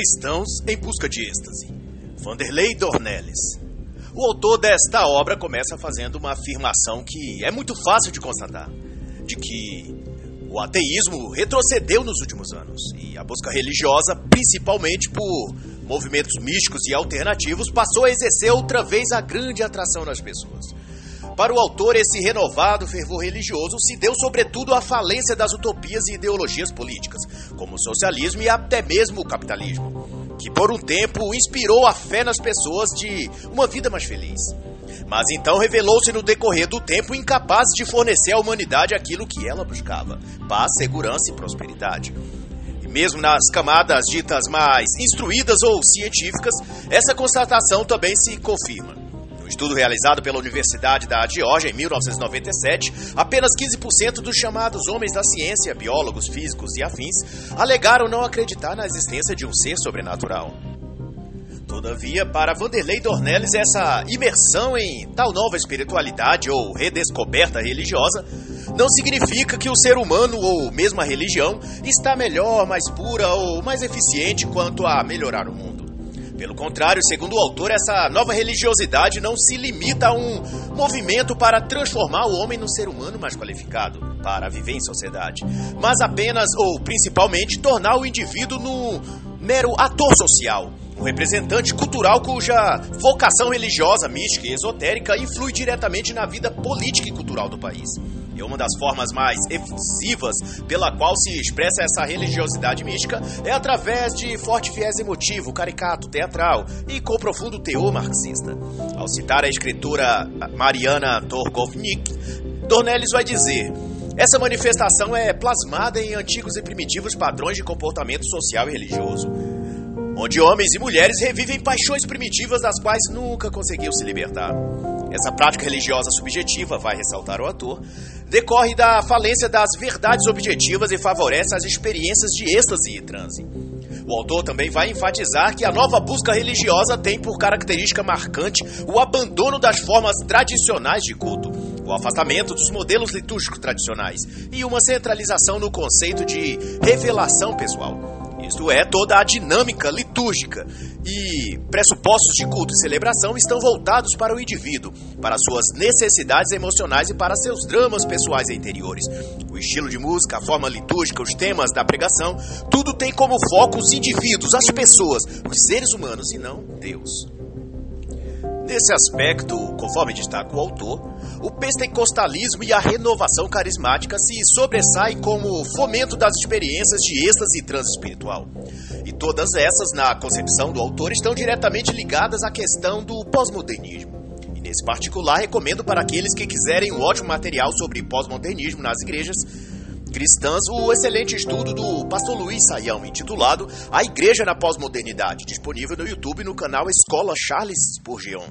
Cristãos em busca de êxtase. Vanderlei Dornelles. O autor desta obra começa fazendo uma afirmação que é muito fácil de constatar: de que o ateísmo retrocedeu nos últimos anos e a busca religiosa, principalmente por movimentos místicos e alternativos, passou a exercer outra vez a grande atração nas pessoas. Para o autor, esse renovado fervor religioso se deu sobretudo à falência das utopias e ideologias políticas, como o socialismo e até mesmo o capitalismo, que por um tempo inspirou a fé nas pessoas de uma vida mais feliz. Mas então revelou-se no decorrer do tempo incapaz de fornecer à humanidade aquilo que ela buscava: paz, segurança e prosperidade. E mesmo nas camadas ditas mais instruídas ou científicas, essa constatação também se confirma estudo realizado pela Universidade da Geórgia em 1997, apenas 15% dos chamados homens da ciência, biólogos, físicos e afins, alegaram não acreditar na existência de um ser sobrenatural. Todavia, para Vanderlei Dornelles, essa imersão em tal nova espiritualidade ou redescoberta religiosa não significa que o ser humano ou mesmo a religião está melhor, mais pura ou mais eficiente quanto a melhorar o mundo. Pelo contrário, segundo o autor, essa nova religiosidade não se limita a um movimento para transformar o homem num ser humano mais qualificado para viver em sociedade, mas apenas ou principalmente tornar o indivíduo num mero ator social, um representante cultural cuja vocação religiosa, mística e esotérica influi diretamente na vida política e cultural do país. E uma das formas mais efusivas pela qual se expressa essa religiosidade mística é através de forte viés emotivo, caricato, teatral e com profundo teor marxista. Ao citar a escritora Mariana Torgovnik, Dornelles vai dizer: essa manifestação é plasmada em antigos e primitivos padrões de comportamento social e religioso, onde homens e mulheres revivem paixões primitivas das quais nunca conseguiu se libertar. Essa prática religiosa subjetiva, vai ressaltar o ator, decorre da falência das verdades objetivas e favorece as experiências de êxtase e transe. O autor também vai enfatizar que a nova busca religiosa tem por característica marcante o abandono das formas tradicionais de culto, o afastamento dos modelos litúrgicos tradicionais e uma centralização no conceito de revelação pessoal isto é, toda a dinâmica litúrgica e pressupostos de culto e celebração estão voltados para o indivíduo, para suas necessidades emocionais e para seus dramas pessoais e interiores. O estilo de música, a forma litúrgica, os temas da pregação, tudo tem como foco os indivíduos, as pessoas, os seres humanos e não Deus. Nesse aspecto, conforme destaca o autor, o pentecostalismo e a renovação carismática se sobressaem como fomento das experiências de êxtase e transespiritual. E todas essas, na concepção do autor, estão diretamente ligadas à questão do pós-modernismo. E nesse particular, recomendo para aqueles que quiserem um ótimo material sobre pós-modernismo nas igrejas cristãs o excelente estudo do pastor Luiz Saião, intitulado A Igreja na Pós-Modernidade, disponível no YouTube no canal Escola Charles Spurgeon.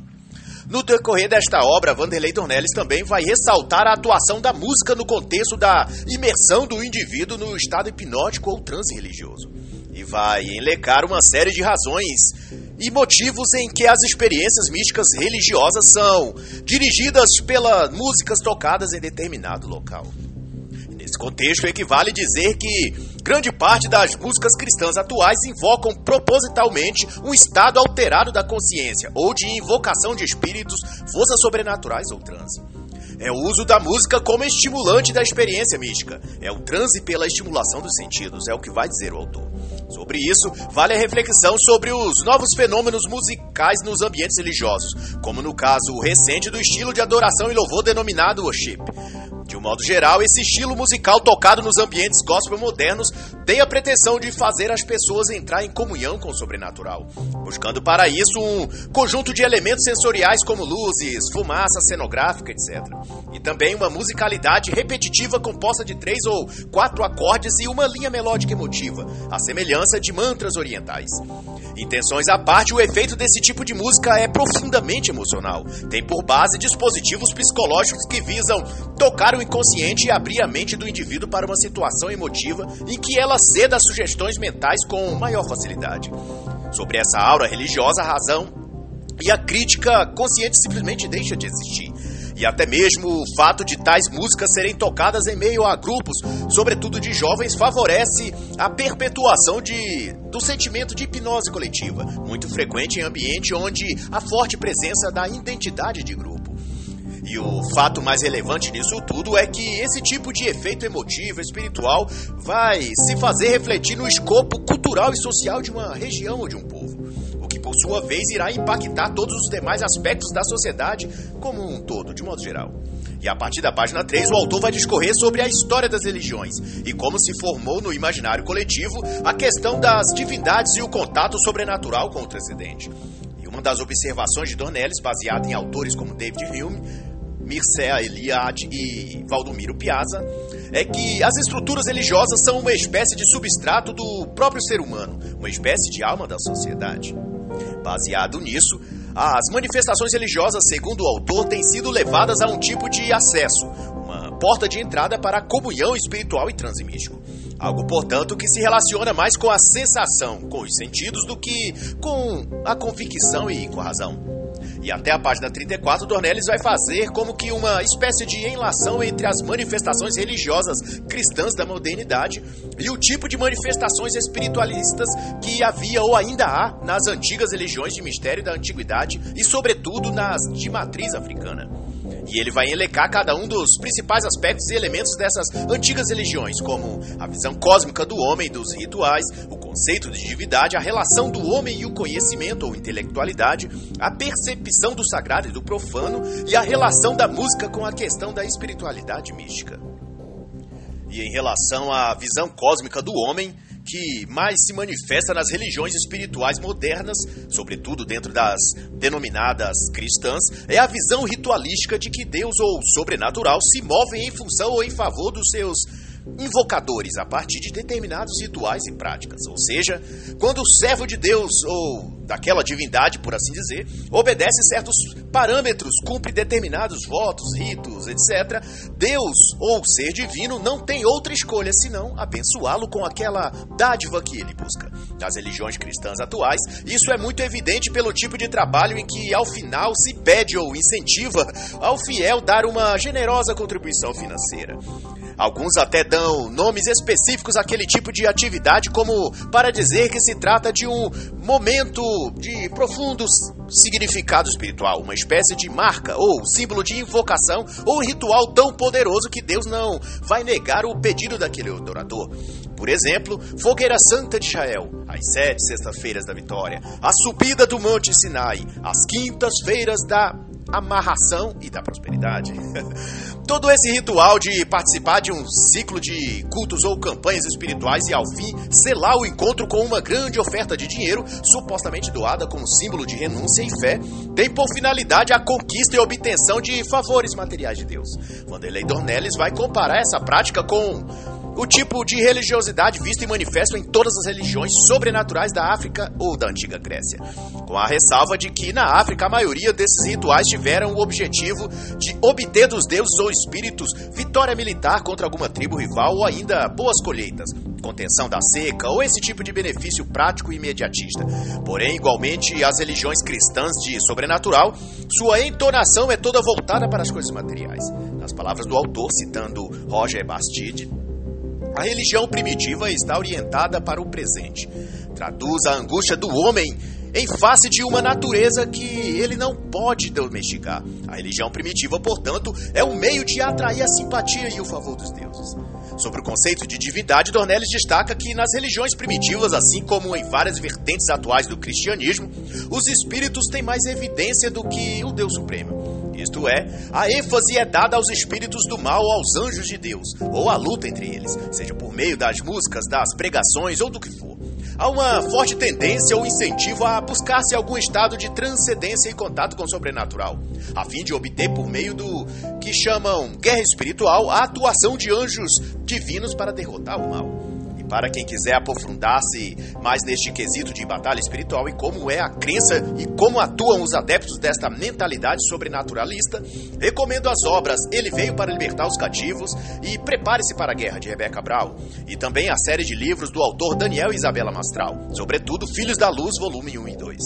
No decorrer desta obra, Vanderlei Dornelles também vai ressaltar a atuação da música no contexto da imersão do indivíduo no estado hipnótico ou transe religioso. E vai enlecar uma série de razões e motivos em que as experiências místicas religiosas são dirigidas pelas músicas tocadas em determinado local. Contexto, equivale dizer que grande parte das músicas cristãs atuais invocam propositalmente um estado alterado da consciência ou de invocação de espíritos, forças sobrenaturais ou transe. É o uso da música como estimulante da experiência mística. É o transe pela estimulação dos sentidos, é o que vai dizer o autor. Sobre isso, vale a reflexão sobre os novos fenômenos musicais nos ambientes religiosos, como no caso recente do estilo de adoração e louvor denominado worship. De um modo geral, esse estilo musical tocado nos ambientes gospel modernos tem a pretensão de fazer as pessoas entrar em comunhão com o sobrenatural, buscando para isso um conjunto de elementos sensoriais como luzes, fumaça cenográfica, etc. E também uma musicalidade repetitiva composta de três ou quatro acordes e uma linha melódica emotiva, a semelhança de mantras orientais. Intenções à parte, o efeito desse tipo de música é profundamente emocional. Tem por base dispositivos psicológicos que visam tocar o inconsciente e abrir a mente do indivíduo para uma situação emotiva em que ela ceda sugestões mentais com maior facilidade. Sobre essa aura religiosa, a razão e a crítica consciente simplesmente deixa de existir. E até mesmo o fato de tais músicas serem tocadas em meio a grupos, sobretudo de jovens, favorece a perpetuação de, do sentimento de hipnose coletiva, muito frequente em ambiente onde há forte presença da identidade de grupo. E o fato mais relevante nisso tudo é que esse tipo de efeito emotivo, espiritual, vai se fazer refletir no escopo cultural e social de uma região ou de um povo, o que por sua vez irá impactar todos os demais aspectos da sociedade como um todo, de modo geral. E a partir da página 3, o autor vai discorrer sobre a história das religiões e como se formou no imaginário coletivo a questão das divindades e o contato sobrenatural com o transcendente. E uma das observações de Dornelles, baseada em autores como David Hume, Mircea Eliade e Valdomiro Piazza, é que as estruturas religiosas são uma espécie de substrato do próprio ser humano, uma espécie de alma da sociedade. Baseado nisso, as manifestações religiosas, segundo o autor, têm sido levadas a um tipo de acesso, uma porta de entrada para a comunhão espiritual e transimístico. Algo, portanto, que se relaciona mais com a sensação, com os sentidos, do que com a convicção e com a razão. E até a página 34, Dornelles vai fazer como que uma espécie de enlação entre as manifestações religiosas cristãs da modernidade e o tipo de manifestações espiritualistas que havia ou ainda há nas antigas religiões de mistério da antiguidade e, sobretudo, nas de matriz africana. E ele vai elecar cada um dos principais aspectos e elementos dessas antigas religiões, como a visão cósmica do homem, dos rituais, o conceito de divindade, a relação do homem e o conhecimento ou intelectualidade, a percepção do sagrado e do profano e a relação da música com a questão da espiritualidade mística. E em relação à visão cósmica do homem, que mais se manifesta nas religiões espirituais modernas, sobretudo dentro das denominadas cristãs, é a visão ritualística de que Deus ou sobrenatural se movem em função ou em favor dos seus invocadores a partir de determinados rituais e práticas. Ou seja, quando o servo de Deus ou daquela divindade, por assim dizer, obedece certos parâmetros, cumpre determinados votos, ritos, etc., Deus ou ser divino não tem outra escolha senão abençoá-lo com aquela dádiva que ele busca. Nas religiões cristãs atuais, isso é muito evidente pelo tipo de trabalho em que, ao final, se pede ou incentiva ao fiel dar uma generosa contribuição financeira. Alguns até dão nomes específicos àquele tipo de atividade, como para dizer que se trata de um momento de profundo significado espiritual, uma espécie de marca ou símbolo de invocação ou ritual tão poderoso que Deus não vai negar o pedido daquele adorador. Por exemplo, Fogueira Santa de Israel, as sete sextas-feiras da vitória, a subida do Monte Sinai, as quintas-feiras da amarração e da prosperidade. Todo esse ritual de participar de um ciclo de cultos ou campanhas espirituais e, ao fim, selar o encontro com uma grande oferta de dinheiro, supostamente doada como símbolo de renúncia e fé, tem por finalidade a conquista e obtenção de favores materiais de Deus. Vanderlei Dornelles vai comparar essa prática com o tipo de religiosidade visto e manifesto em todas as religiões sobrenaturais da África ou da antiga Grécia, com a ressalva de que na África a maioria desses rituais tiveram o objetivo de obter dos deuses ou espíritos vitória militar contra alguma tribo rival ou ainda boas colheitas, contenção da seca ou esse tipo de benefício prático e imediatista. Porém, igualmente, as religiões cristãs de sobrenatural, sua entonação é toda voltada para as coisas materiais. Nas palavras do autor, citando Roger Bastide, a religião primitiva está orientada para o presente. Traduz a angústia do homem em face de uma natureza que ele não pode domesticar. A religião primitiva, portanto, é um meio de atrair a simpatia e o favor dos deuses. Sobre o conceito de divindade, Dornelles destaca que nas religiões primitivas, assim como em várias vertentes atuais do cristianismo, os espíritos têm mais evidência do que o Deus Supremo. Isto é, a ênfase é dada aos espíritos do mal ou aos anjos de Deus, ou à luta entre eles, seja por meio das músicas, das pregações ou do que for. Há uma forte tendência ou incentivo a buscar-se algum estado de transcendência e contato com o sobrenatural, a fim de obter, por meio do que chamam guerra espiritual, a atuação de anjos divinos para derrotar o mal. Para quem quiser aprofundar-se mais neste quesito de batalha espiritual e como é a crença e como atuam os adeptos desta mentalidade sobrenaturalista, recomendo as obras Ele Veio para Libertar os Cativos e Prepare-se para a Guerra, de Rebecca Brown, e também a série de livros do autor Daniel Isabela Mastral, sobretudo Filhos da Luz, volume 1 e 2.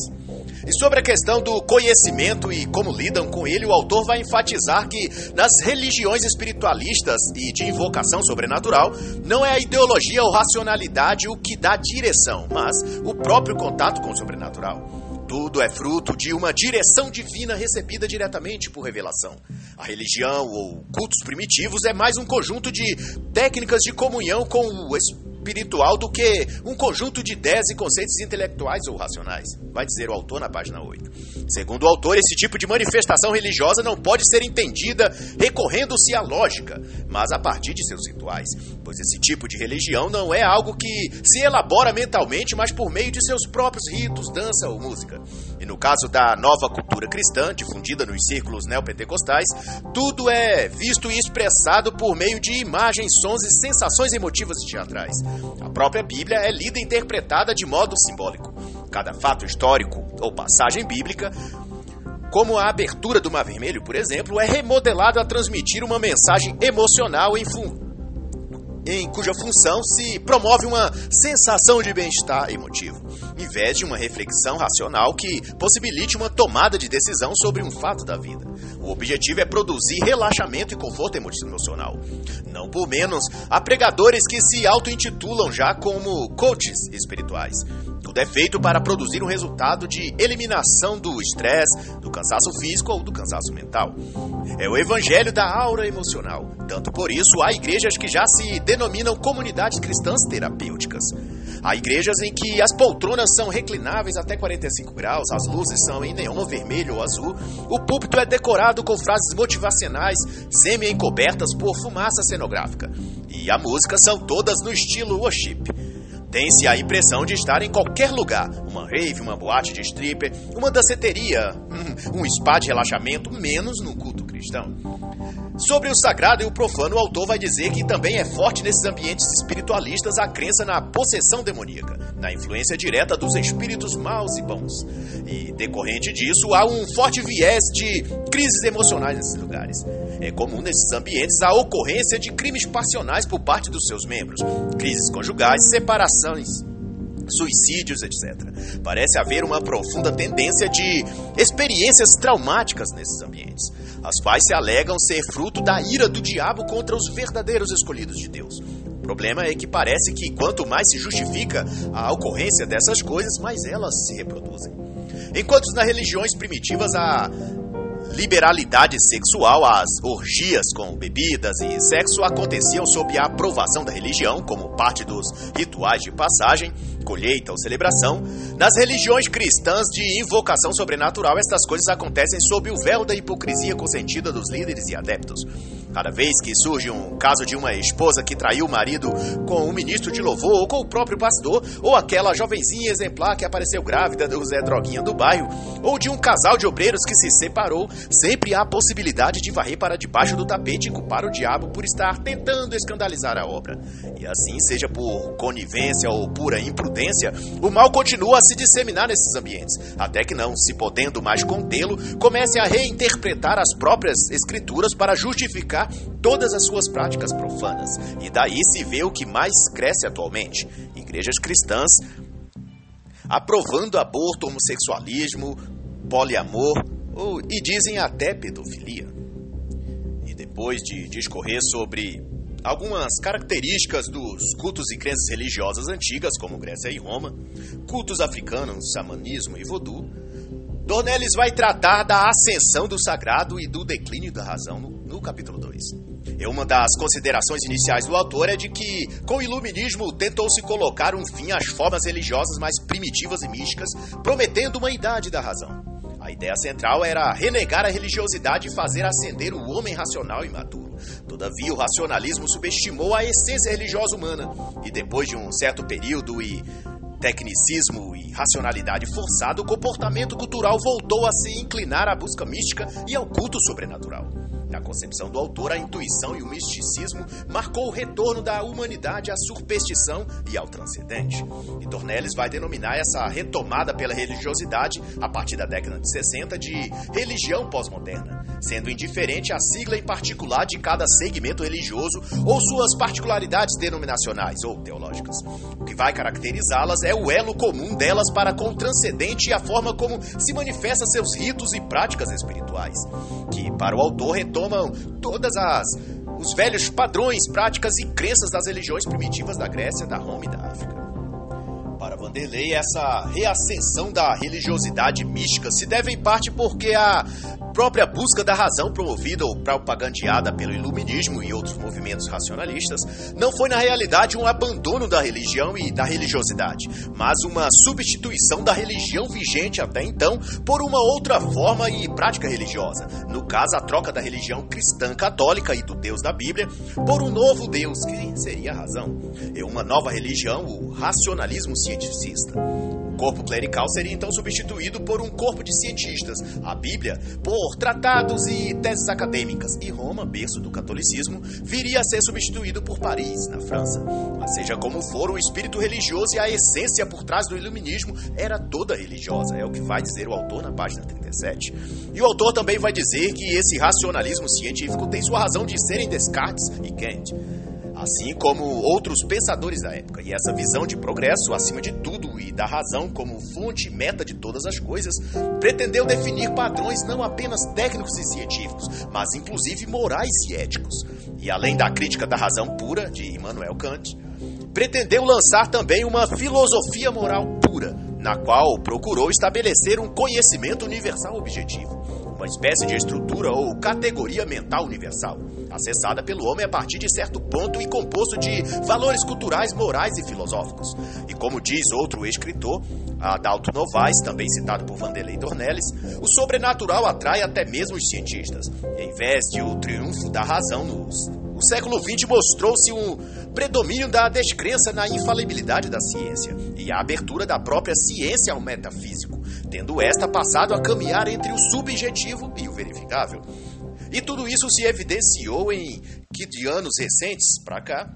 E sobre a questão do conhecimento e como lidam com ele, o autor vai enfatizar que nas religiões espiritualistas e de invocação sobrenatural, não é a ideologia ou racionalidade o que dá direção, mas o próprio contato com o sobrenatural. Tudo é fruto de uma direção divina recebida diretamente por revelação. A religião ou cultos primitivos é mais um conjunto de técnicas de comunhão com o Espírito espiritual do que um conjunto de ideias e conceitos intelectuais ou racionais, vai dizer o autor na página 8. Segundo o autor, esse tipo de manifestação religiosa não pode ser entendida recorrendo-se à lógica, mas a partir de seus rituais, pois esse tipo de religião não é algo que se elabora mentalmente, mas por meio de seus próprios ritos, dança ou música. E no caso da nova cultura cristã, difundida nos círculos neopentecostais, tudo é visto e expressado por meio de imagens, sons e sensações emotivas e teatrais. A própria Bíblia é lida e interpretada de modo simbólico. Cada fato histórico ou passagem bíblica como a abertura do Mar Vermelho, por exemplo, é remodelado a transmitir uma mensagem emocional em, fun em cuja função se promove uma sensação de bem-estar emotivo, em vez de uma reflexão racional que possibilite uma tomada de decisão sobre um fato da vida. O objetivo é produzir relaxamento e conforto emocional. Não por menos, há pregadores que se auto-intitulam já como coaches espirituais. Tudo é feito para produzir um resultado de eliminação do estresse, do cansaço físico ou do cansaço mental. É o evangelho da aura emocional. Tanto por isso, há igrejas que já se denominam comunidades cristãs terapêuticas. Há igrejas em que as poltronas são reclináveis até 45 graus, as luzes são em neon vermelho ou azul, o púlpito é decorado com frases motivacionais semi-encobertas por fumaça cenográfica. E a música são todas no estilo worship. Tem-se a impressão de estar em qualquer lugar. Uma rave, uma boate de stripper, uma danceteria, um spa de relaxamento, menos no culto cristão. Sobre o sagrado e o profano, o autor vai dizer que também é forte nesses ambientes espiritualistas a crença na possessão demoníaca, na influência direta dos espíritos maus e bons. E, decorrente disso, há um forte viés de crises emocionais nesses lugares. É comum nesses ambientes a ocorrência de crimes passionais por parte dos seus membros, crises conjugais, separações, suicídios, etc. Parece haver uma profunda tendência de experiências traumáticas nesses ambientes, as quais se alegam ser fruto da ira do diabo contra os verdadeiros escolhidos de Deus. O problema é que parece que quanto mais se justifica a ocorrência dessas coisas, mais elas se reproduzem. Enquanto nas religiões primitivas a liberalidade sexual, as orgias com bebidas e sexo aconteciam sob a aprovação da religião, como parte dos rituais de passagem, colheita ou celebração. Nas religiões cristãs de invocação sobrenatural, estas coisas acontecem sob o véu da hipocrisia consentida dos líderes e adeptos. Cada vez que surge um caso de uma esposa que traiu o marido com um ministro de louvor ou com o próprio pastor, ou aquela jovenzinha exemplar que apareceu grávida do Zé Droguinha do bairro, ou de um casal de obreiros que se separou, sempre há a possibilidade de varrer para debaixo do tapete e culpar o diabo por estar tentando escandalizar a obra. E assim, seja por conivência ou pura imprudência, o mal continua a se disseminar nesses ambientes, até que não se podendo mais contê-lo, comece a reinterpretar as próprias escrituras para justificar todas as suas práticas profanas. E daí se vê o que mais cresce atualmente: igrejas cristãs aprovando aborto, homossexualismo, poliamor ou, e dizem até pedofilia. E depois de discorrer sobre algumas características dos cultos e crenças religiosas antigas, como Grécia e Roma, cultos africanos, xamanismo e voodoo, Dornelles vai tratar da ascensão do sagrado e do declínio da razão no, no capítulo 2. E uma das considerações iniciais do autor é de que, com o iluminismo, tentou-se colocar um fim às formas religiosas mais primitivas e místicas, prometendo uma idade da razão. A ideia central era renegar a religiosidade e fazer ascender o homem racional e maduro. Todavia, o racionalismo subestimou a essência religiosa humana, e depois de um certo período e tecnicismo e racionalidade forçada, o comportamento cultural voltou a se inclinar à busca mística e ao culto sobrenatural. Na concepção do autor, a intuição e o misticismo marcou o retorno da humanidade à superstição e ao transcendente. E Dornelles vai denominar essa retomada pela religiosidade, a partir da década de 60, de religião pós-moderna, sendo indiferente a sigla em particular de cada segmento religioso ou suas particularidades denominacionais ou teológicas. O que vai caracterizá-las é o elo comum delas para com o transcendente e a forma como se manifesta seus ritos e práticas espirituais, que para o autor retomam todas as os velhos padrões, práticas e crenças das religiões primitivas da Grécia, da Roma e da África. Para Vanderlei, essa reascensão da religiosidade mística se deve em parte porque a própria busca da razão promovida ou propagandeada pelo iluminismo e outros movimentos racionalistas não foi na realidade um abandono da religião e da religiosidade, mas uma substituição da religião vigente até então por uma outra forma e prática religiosa. No caso, a troca da religião cristã católica e do Deus da Bíblia por um novo Deus que seria a razão. E uma nova religião, o racionalismo O corpo clerical seria então substituído por um corpo de cientistas, a Bíblia por tratados e teses acadêmicas, e Roma, berço do catolicismo, viria a ser substituído por Paris, na França. Mas seja como for, o espírito religioso e a essência por trás do iluminismo era toda religiosa, é o que vai dizer o autor na página 37. E o autor também vai dizer que esse racionalismo científico tem sua razão de ser em Descartes e Kant assim como outros pensadores da época. E essa visão de progresso, acima de tudo, e da razão como fonte e meta de todas as coisas, pretendeu definir padrões não apenas técnicos e científicos, mas inclusive morais e éticos. E além da crítica da razão pura, de Immanuel Kant, pretendeu lançar também uma filosofia moral pura, na qual procurou estabelecer um conhecimento universal objetivo uma espécie de estrutura ou categoria mental universal, acessada pelo homem a partir de certo ponto e composto de valores culturais, morais e filosóficos. E como diz outro escritor, Adalto Novaes, também citado por Vanderlei Dornelles, o sobrenatural atrai até mesmo os cientistas. Em vez de o triunfo da razão nos o século XX mostrou-se um predomínio da descrença na infalibilidade da ciência e a abertura da própria ciência ao metafísico, tendo esta passado a caminhar entre o subjetivo e o verificável. E tudo isso se evidenciou em que de anos recentes para cá,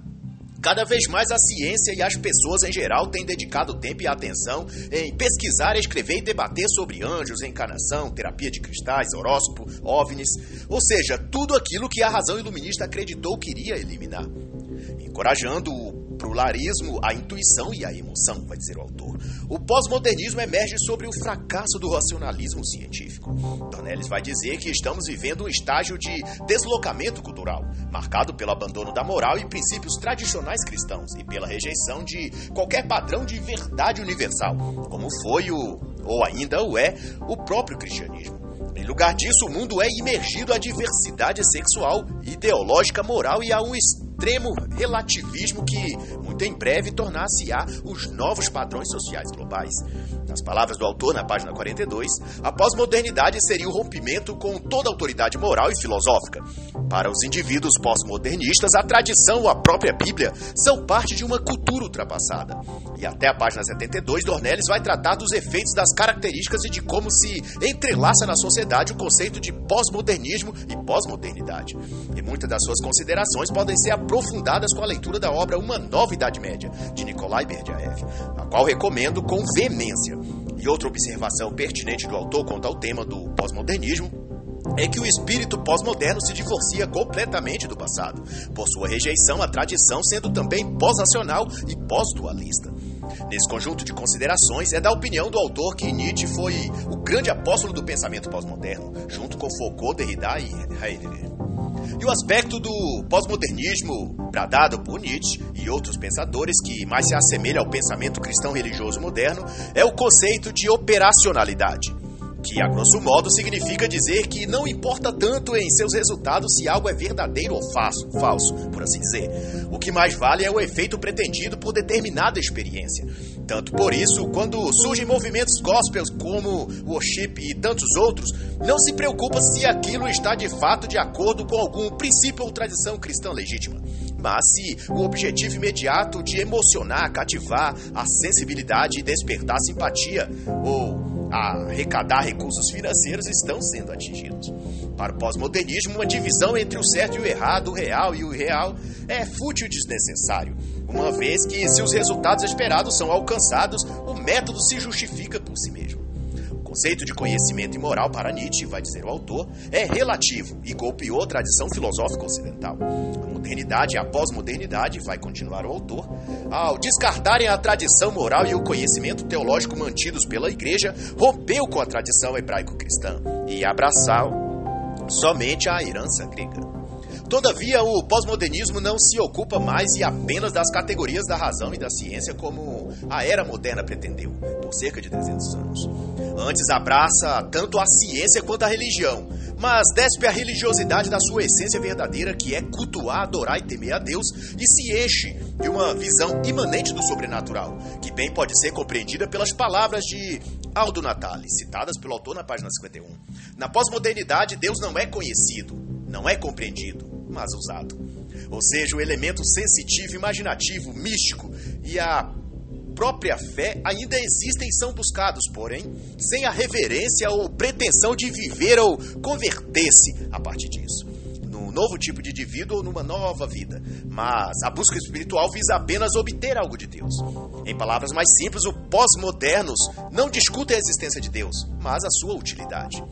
Cada vez mais a ciência e as pessoas em geral têm dedicado tempo e atenção em pesquisar, escrever e debater sobre anjos, encarnação, terapia de cristais, horóscopo, ovnis, ou seja, tudo aquilo que a razão iluminista acreditou que iria eliminar, encorajando o pluralismo, a intuição e a emoção, vai dizer o autor. O pós-modernismo emerge sobre o fracasso do racionalismo científico. Dornelles vai dizer que estamos vivendo um estágio de deslocamento cultural, marcado pelo abandono da moral e princípios tradicionais cristãos e pela rejeição de qualquer padrão de verdade universal, como foi o, ou ainda o é, o próprio cristianismo. Em lugar disso, o mundo é imergido à diversidade sexual, ideológica, moral e a um extremo relativismo que, muito em breve, tornar-se-á os novos padrões sociais globais. Nas palavras do autor, na página 42, a pós-modernidade seria o rompimento com toda autoridade moral e filosófica. Para os indivíduos pós-modernistas, a tradição ou a própria Bíblia são parte de uma cultura ultrapassada. E até a página 72, Dornelles vai tratar dos efeitos das características e de como se entrelaça na sociedade o conceito de pós-modernismo e pós-modernidade. E muitas das suas considerações podem ser aprofundadas com a leitura da obra Uma Nova Idade Média, de Nikolai Berdyaev, a qual recomendo com veemência. E outra observação pertinente do autor quanto ao tema do pós-modernismo é que o espírito pós-moderno se divorcia completamente do passado, por sua rejeição à tradição, sendo também pós-racional e pós-dualista. Nesse conjunto de considerações, é da opinião do autor que Nietzsche foi o grande apóstolo do pensamento pós-moderno, junto com Foucault, Derrida e Heidegger. E o aspecto do pós-modernismo, bradado por Nietzsche e outros pensadores, que mais se assemelha ao pensamento cristão religioso moderno, é o conceito de operacionalidade, que, a grosso modo, significa dizer que não importa tanto em seus resultados se algo é verdadeiro ou falso, falso, por assim dizer. O que mais vale é o efeito pretendido por determinada experiência. Tanto por isso, quando surgem movimentos gospels como o worship e tantos outros, não se preocupa se aquilo está de fato de acordo com algum princípio ou tradição cristã legítima. Mas se o objetivo imediato de emocionar, cativar a sensibilidade e despertar simpatia ou arrecadar recursos financeiros estão sendo atingidos. Para o pós-modernismo, uma divisão entre o certo e o errado, o real e o irreal, é fútil e desnecessário, uma vez que, se os resultados esperados são alcançados, o método se justifica por si mesmo. O conceito de conhecimento moral para Nietzsche, vai dizer o autor, é relativo e golpeou a tradição filosófica ocidental. Modernidade e a pós-modernidade, vai continuar o autor, ao descartarem a tradição moral e o conhecimento teológico mantidos pela Igreja, rompeu com a tradição hebraico-cristã e abraçou somente a herança grega. Todavia, o pós-modernismo não se ocupa mais e apenas das categorias da razão e da ciência como a era moderna pretendeu, por cerca de 300 anos. Antes abraça tanto a ciência quanto a religião, mas despe a religiosidade da sua essência verdadeira, que é cultuar, adorar e temer a Deus, e se enche de uma visão imanente do sobrenatural, que bem pode ser compreendida pelas palavras de Aldo Natali, citadas pelo autor na página 51. Na pós-modernidade, Deus não é conhecido, não é compreendido, mas usado. Ou seja, o elemento sensitivo, imaginativo, místico e a própria fé ainda existem e são buscados, porém, sem a reverência ou pretensão de viver ou converter-se a partir disso novo tipo de indivíduo ou numa nova vida. Mas a busca espiritual visa apenas obter algo de Deus. Em palavras mais simples, os pós-modernos não discutem a existência de Deus, mas a sua utilidade.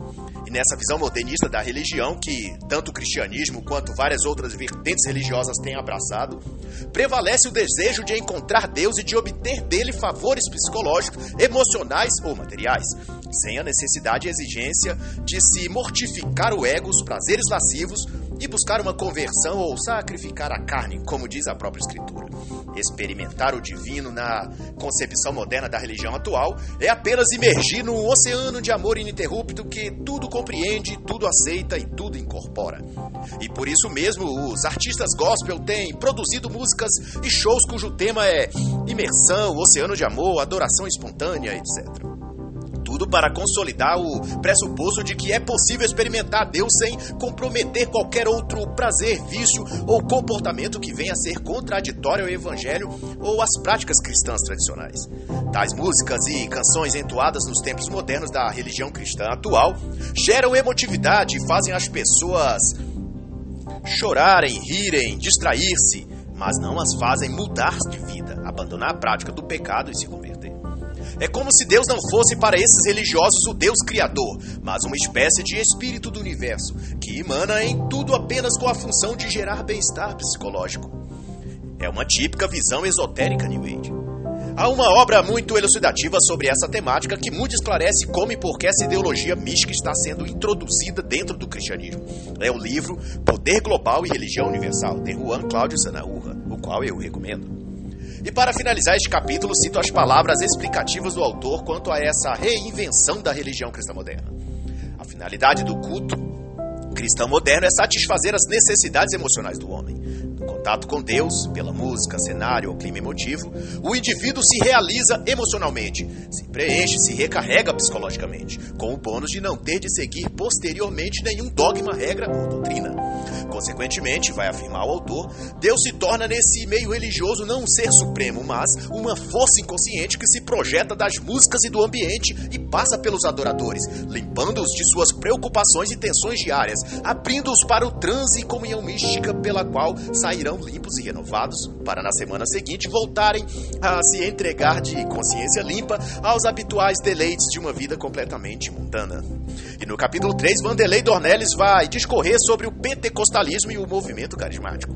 E nessa visão modernista da religião, que tanto o cristianismo quanto várias outras vertentes religiosas têm abraçado, prevalece o desejo de encontrar Deus e de obter dele favores psicológicos, emocionais ou materiais, sem a necessidade e exigência de se mortificar o ego, os prazeres lascivos e buscar uma conversão ou sacrificar a carne, como diz a própria Escritura. Experimentar o divino na concepção moderna da religião atual é apenas imergir num oceano de amor ininterrupto que tudo compreende, tudo aceita e tudo incorpora. E por isso mesmo, os artistas gospel têm produzido músicas e shows cujo tema é imersão, oceano de amor, adoração espontânea, etc tudo para consolidar o pressuposto de que é possível experimentar Deus sem comprometer qualquer outro prazer, vício ou comportamento que venha a ser contraditório ao Evangelho ou às práticas cristãs tradicionais. Tais músicas e canções entoadas nos tempos modernos da religião cristã atual geram emotividade e fazem as pessoas chorarem, rirem, distrair-se, mas não as fazem mudar de vida, abandonar a prática do pecado e se converter. É como se Deus não fosse para esses religiosos o Deus criador, mas uma espécie de espírito do universo, que emana em tudo apenas com a função de gerar bem-estar psicológico. É uma típica visão esotérica New Age. Há uma obra muito elucidativa sobre essa temática que muito esclarece como e por que essa ideologia mística está sendo introduzida dentro do cristianismo. É o livro Poder Global e Religião Universal, de Juan Cláudio Zanaurra, o qual eu recomendo. E para finalizar este capítulo, cito as palavras explicativas do autor quanto a essa reinvenção da religião cristã moderna. A finalidade do culto cristão moderno é satisfazer as necessidades emocionais do homem contato com Deus, pela música, cenário ou clima emotivo, o indivíduo se realiza emocionalmente, se preenche, se recarrega psicologicamente, com o bônus de não ter de seguir posteriormente nenhum dogma, regra ou doutrina. Consequentemente, vai afirmar o autor, Deus se torna nesse meio religioso não um ser supremo, mas uma força inconsciente que se projeta das músicas e do ambiente e passa pelos adoradores, limpando-os de suas preocupações e tensões diárias, abrindo-os para o transe e comunhão mística pela qual sairão limpos e renovados, para na semana seguinte voltarem a se entregar de consciência limpa aos habituais deleites de uma vida completamente mundana. E no capítulo 3, Vanderlei Dornelles vai discorrer sobre o pentecostalismo e o movimento carismático.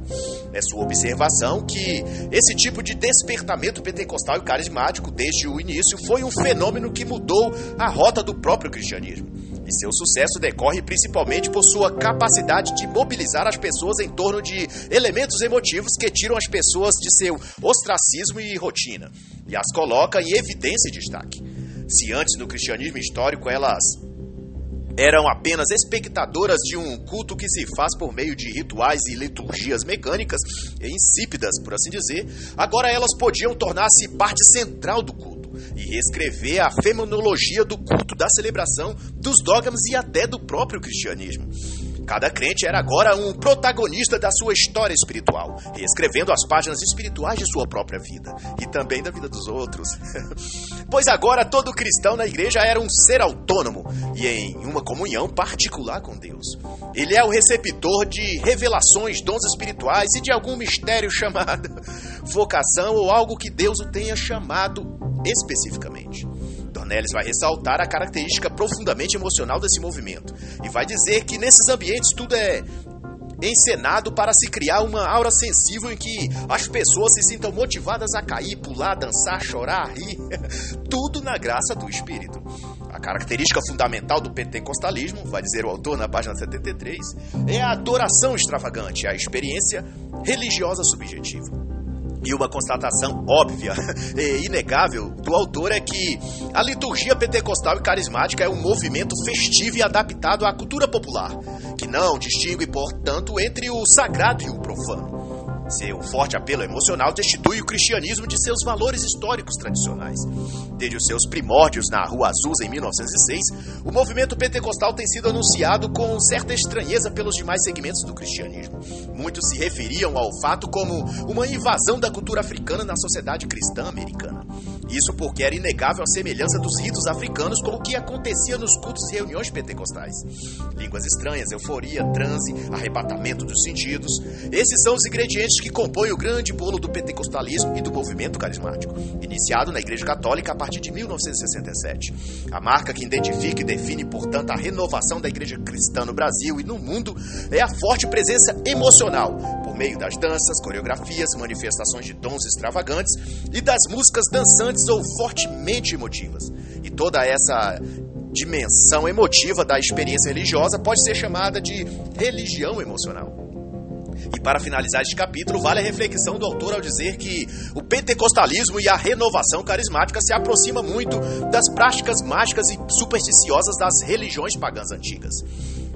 É sua observação que esse tipo de despertamento pentecostal e carismático, desde o início, foi um fenômeno que mudou a rota do próprio cristianismo e seu sucesso decorre principalmente por sua capacidade de mobilizar as pessoas em torno de elementos emotivos que tiram as pessoas de seu ostracismo e rotina e as coloca em evidência e destaque. Se antes no cristianismo histórico elas eram apenas espectadoras de um culto que se faz por meio de rituais e liturgias mecânicas e insípidas, por assim dizer, agora elas podiam tornar-se parte central do culto e reescrever a fenomenologia do culto, da celebração, dos dogmas e até do próprio cristianismo. Cada crente era agora um protagonista da sua história espiritual, reescrevendo as páginas espirituais de sua própria vida e também da vida dos outros. pois agora todo cristão na igreja era um ser autônomo e em uma comunhão particular com Deus. Ele é o receptor de revelações, dons espirituais e de algum mistério chamado vocação ou algo que Deus o tenha chamado especificamente. Dornelles vai ressaltar a característica profundamente emocional desse movimento e vai dizer que nesses ambientes tudo é encenado para se criar uma aura sensível em que as pessoas se sintam motivadas a cair, pular, dançar, chorar, rir, tudo na graça do Espírito. A característica fundamental do pentecostalismo, vai dizer o autor na página 73, é a adoração extravagante, a experiência religiosa subjetiva. E uma constatação óbvia e inegável do autor é que a liturgia pentecostal e carismática é um movimento festivo e adaptado à cultura popular, que não distingue, portanto, entre o sagrado e o profano. Seu forte apelo emocional destitui o cristianismo de seus valores históricos tradicionais. Desde os seus primórdios na Rua Azusa em 1906, o movimento pentecostal tem sido anunciado com certa estranheza pelos demais segmentos do cristianismo. Muitos se referiam ao fato como uma invasão da cultura africana na sociedade cristã americana. Isso porque era inegável a semelhança dos ritos africanos com o que acontecia nos cultos e reuniões pentecostais. Línguas estranhas, euforia, transe, arrebatamento dos sentidos. Esses são os ingredientes que compõem o grande bolo do pentecostalismo e do movimento carismático, iniciado na Igreja Católica a partir de 1967. A marca que identifica e define, portanto, a renovação da Igreja cristã no Brasil e no mundo é a forte presença emocional, por meio das danças, coreografias, manifestações de dons extravagantes e das músicas dançantes ou fortemente emotivas. E toda essa dimensão emotiva da experiência religiosa pode ser chamada de religião emocional. E para finalizar este capítulo, vale a reflexão do autor ao dizer que o pentecostalismo e a renovação carismática se aproximam muito das práticas mágicas e supersticiosas das religiões pagãs antigas.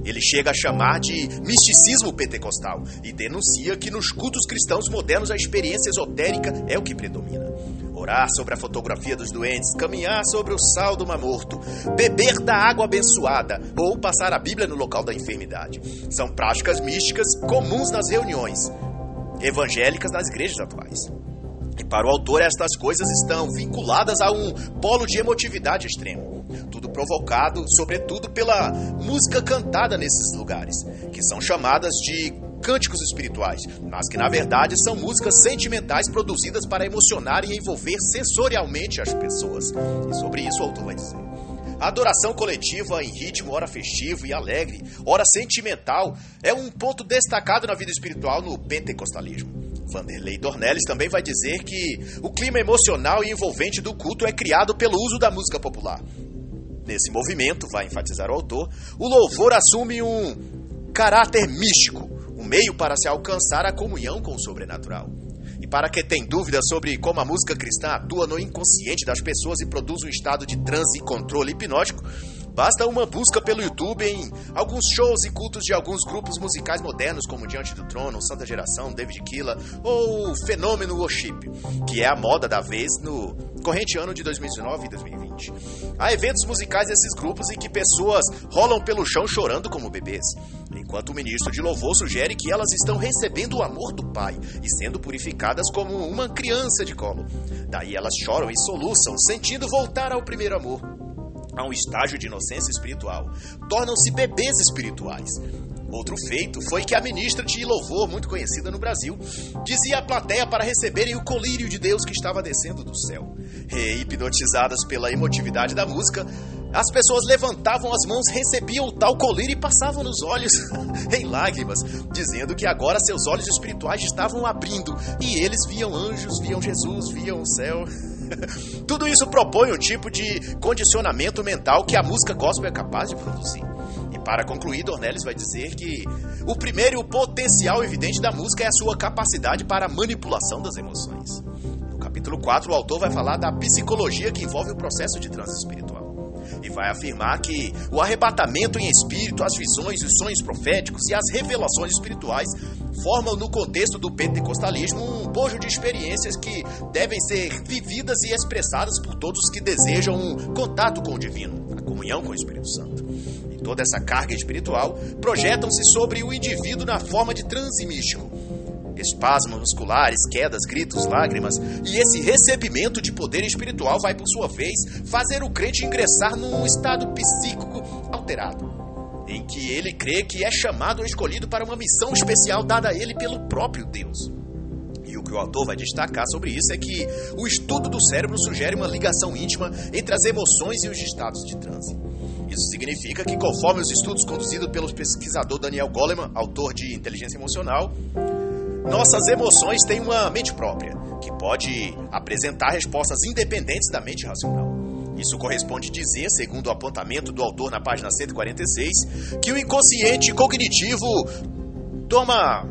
Ele chega a chamar de misticismo pentecostal e denuncia que nos cultos cristãos modernos a experiência esotérica é o que predomina orar sobre a fotografia dos doentes, caminhar sobre o sal do mar morto, beber da água abençoada ou passar a Bíblia no local da enfermidade. São práticas místicas comuns nas reuniões evangélicas das igrejas atuais. E para o autor, estas coisas estão vinculadas a um polo de emotividade extremo. Tudo provocado, sobretudo, pela música cantada nesses lugares, que são chamadas de cânticos espirituais, mas que na verdade são músicas sentimentais produzidas para emocionar e envolver sensorialmente as pessoas. E sobre isso o autor vai dizer. A adoração coletiva em ritmo ora festivo e alegre, ora sentimental, é um ponto destacado na vida espiritual no pentecostalismo. Vanderlei Dornelles também vai dizer que o clima emocional e envolvente do culto é criado pelo uso da música popular. Nesse movimento, vai enfatizar o autor, o louvor assume um caráter místico, meio para se alcançar a comunhão com o sobrenatural. E para quem tem dúvidas sobre como a música cristã atua no inconsciente das pessoas e produz um estado de transe e controle hipnótico, Basta uma busca pelo YouTube em alguns shows e cultos de alguns grupos musicais modernos, como Diante do Trono, Santa Geração, David Killa ou Fenômeno Worship, que é a moda da vez no corrente ano de 2019 e 2020. Há eventos musicais desses grupos em que pessoas rolam pelo chão chorando como bebês, enquanto o ministro de louvor sugere que elas estão recebendo o amor do Pai e sendo purificadas como uma criança de colo. Daí elas choram e soluçam, sentindo voltar ao primeiro amor a um estágio de inocência espiritual, tornam-se bebês espirituais. Outro feito foi que a ministra de louvor, muito conhecida no Brasil, dizia à plateia para receberem o colírio de Deus que estava descendo do céu. E, hipnotizadas pela emotividade da música, as pessoas levantavam as mãos, recebiam o tal colírio e passavam nos olhos em lágrimas, dizendo que agora seus olhos espirituais estavam abrindo e eles viam anjos, viam Jesus, viam o céu. Tudo isso propõe um tipo de condicionamento mental que a música gospel é capaz de produzir. E para concluir, Dornelles vai dizer que o primeiro potencial evidente da música é a sua capacidade para a manipulação das emoções. No capítulo 4, o autor vai falar da psicologia que envolve o processo de transe espiritual e vai afirmar que o arrebatamento em espírito, as visões, os sonhos proféticos e as revelações espirituais formam no contexto do pentecostalismo um bojo de experiências que devem ser vividas e expressadas por todos que desejam um contato com o divino, a comunhão com o Espírito Santo. Toda essa carga espiritual projetam-se sobre o indivíduo na forma de transe místico. Espasmos musculares, quedas, gritos, lágrimas, e esse recebimento de poder espiritual vai, por sua vez, fazer o crente ingressar num estado psíquico alterado, em que ele crê que é chamado ou escolhido para uma missão especial dada a ele pelo próprio Deus. E o que o autor vai destacar sobre isso é que o estudo do cérebro sugere uma ligação íntima entre as emoções e os estados de transe. Isso significa que, conforme os estudos conduzidos pelo pesquisador Daniel Goleman, autor de Inteligência Emocional, nossas emoções têm uma mente própria, que pode apresentar respostas independentes da mente racional. Isso corresponde dizer, segundo o apontamento do autor na página 146, que o inconsciente cognitivo toma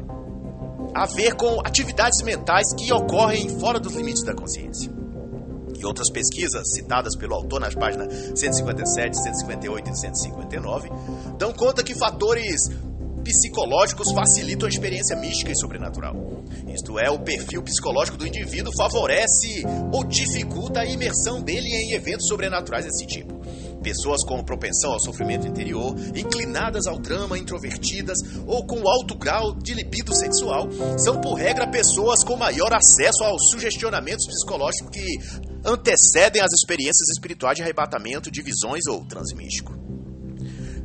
a ver com atividades mentais que ocorrem fora dos limites da consciência e outras pesquisas citadas pelo autor nas páginas 157, 158 e 159 dão conta que fatores psicológicos facilitam a experiência mística e sobrenatural. Isto é, o perfil psicológico do indivíduo favorece ou dificulta a imersão dele em eventos sobrenaturais desse tipo. Pessoas com propensão ao sofrimento interior, inclinadas ao drama, introvertidas ou com alto grau de libido sexual, são por regra pessoas com maior acesso aos sugestionamentos psicológicos que antecedem as experiências espirituais de arrebatamento, de visões ou transmístico.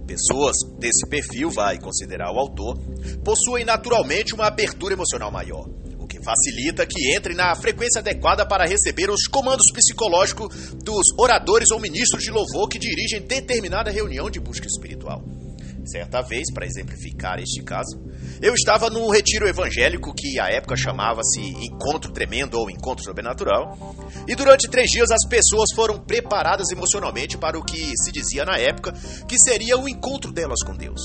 Pessoas desse perfil, vai considerar o autor, possuem naturalmente uma abertura emocional maior, o que facilita que entrem na frequência adequada para receber os comandos psicológicos dos oradores ou ministros de louvor que dirigem determinada reunião de busca espiritual. Certa vez, para exemplificar este caso, eu estava num retiro evangélico que à época chamava-se Encontro Tremendo ou Encontro Sobrenatural, e durante três dias as pessoas foram preparadas emocionalmente para o que se dizia na época que seria o encontro delas com Deus.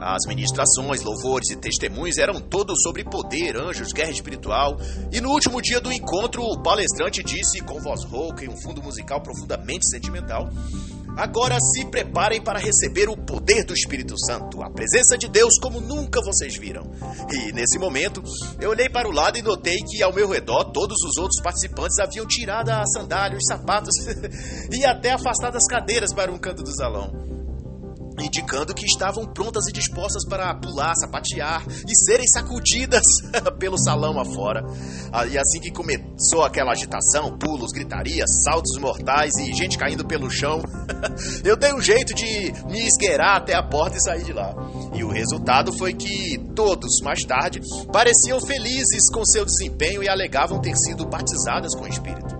As ministrações, louvores e testemunhos eram todos sobre poder, anjos, guerra espiritual. E no último dia do encontro, o palestrante disse, com voz rouca e um fundo musical profundamente sentimental, Agora se preparem para receber o poder do Espírito Santo, a presença de Deus como nunca vocês viram. E nesse momento, eu olhei para o lado e notei que ao meu redor todos os outros participantes haviam tirado a sandália, os sapatos e até afastado as cadeiras para um canto do salão indicando que estavam prontas e dispostas para pular, sapatear e serem sacudidas pelo salão afora. Ah, e assim que começou aquela agitação, pulos, gritarias, saltos mortais e gente caindo pelo chão, eu dei um jeito de me esgueirar até a porta e sair de lá. E o resultado foi que todos, mais tarde, pareciam felizes com seu desempenho e alegavam ter sido batizadas com o Espírito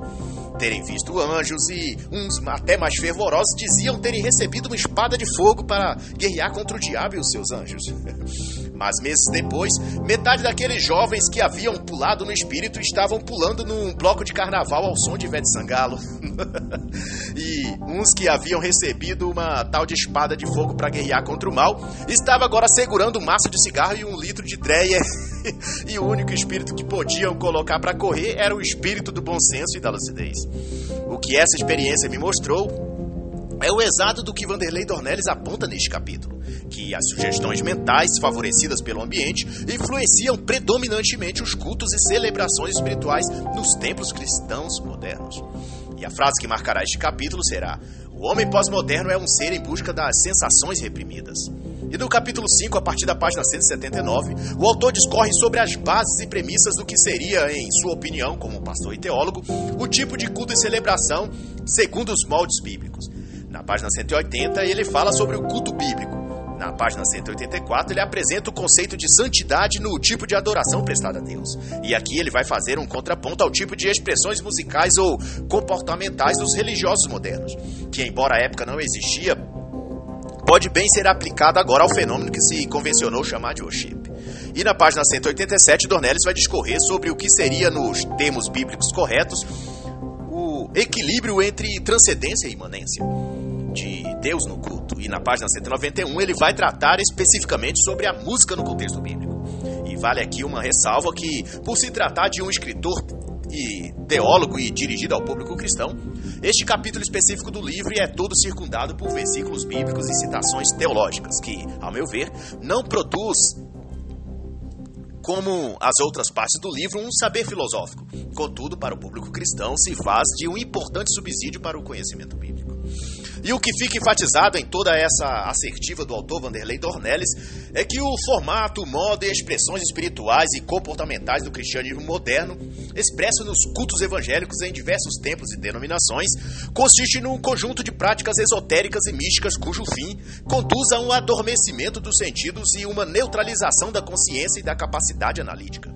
terem visto anjos e uns até mais fervorosos diziam terem recebido uma espada de fogo para guerrear contra o diabo e os seus anjos. Mas meses depois, metade daqueles jovens que haviam pulado no espírito estavam pulando num bloco de carnaval ao som de Ivete Sangalo. e uns que haviam recebido uma tal de espada de fogo para guerrear contra o mal, estavam agora segurando um maço de cigarro e um litro de dreia. e o único espírito que podiam colocar para correr era o espírito do bom senso e da lucidez. O que essa experiência me mostrou é o exato do que Vanderlei Dornelles aponta neste capítulo, que as sugestões mentais favorecidas pelo ambiente influenciam predominantemente os cultos e celebrações espirituais nos templos cristãos modernos. E a frase que marcará este capítulo será: O homem pós-moderno é um ser em busca das sensações reprimidas. E no capítulo 5, a partir da página 179, o autor discorre sobre as bases e premissas do que seria, em sua opinião, como pastor e teólogo, o tipo de culto e celebração segundo os moldes bíblicos. Na página 180, ele fala sobre o culto bíblico. Na página 184, ele apresenta o conceito de santidade no tipo de adoração prestada a Deus. E aqui ele vai fazer um contraponto ao tipo de expressões musicais ou comportamentais dos religiosos modernos, que, embora a época não existia, pode bem ser aplicado agora ao fenômeno que se convencionou chamar de worship. E na página 187, Dornelles vai discorrer sobre o que seria, nos termos bíblicos corretos, o equilíbrio entre transcendência e imanência de Deus no culto. E na página 191 ele vai tratar especificamente sobre a música no contexto bíblico. E vale aqui uma ressalva que, por se tratar de um escritor e teólogo e dirigido ao público cristão, este capítulo específico do livro é todo circundado por versículos bíblicos e citações teológicas que, ao meu ver, não produz como as outras partes do livro, um saber filosófico. Contudo, para o público cristão, se faz de um importante subsídio para o conhecimento bíblico. E o que fica enfatizado em toda essa assertiva do autor Vanderlei Dornelles é que o formato, modo e expressões espirituais e comportamentais do cristianismo moderno, expresso nos cultos evangélicos em diversos tempos e denominações, consiste num conjunto de práticas esotéricas e místicas cujo fim conduz a um adormecimento dos sentidos e uma neutralização da consciência e da capacidade analítica.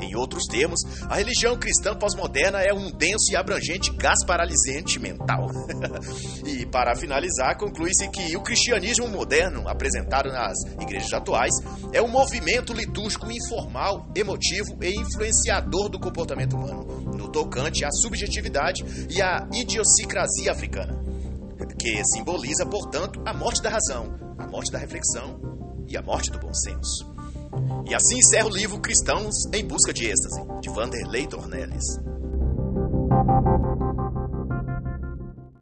Em outros termos, a religião cristã pós-moderna é um denso e abrangente gás paralisante mental. e para finalizar, conclui-se que o cristianismo moderno, apresentado nas igrejas atuais, é um movimento litúrgico informal, emotivo e influenciador do comportamento humano, no tocante à subjetividade e à idiosincrasia africana, que simboliza, portanto, a morte da razão, a morte da reflexão e a morte do bom senso. E assim encerra o livro Cristãos em Busca de Êxtase, de Vanderlei Dornelles.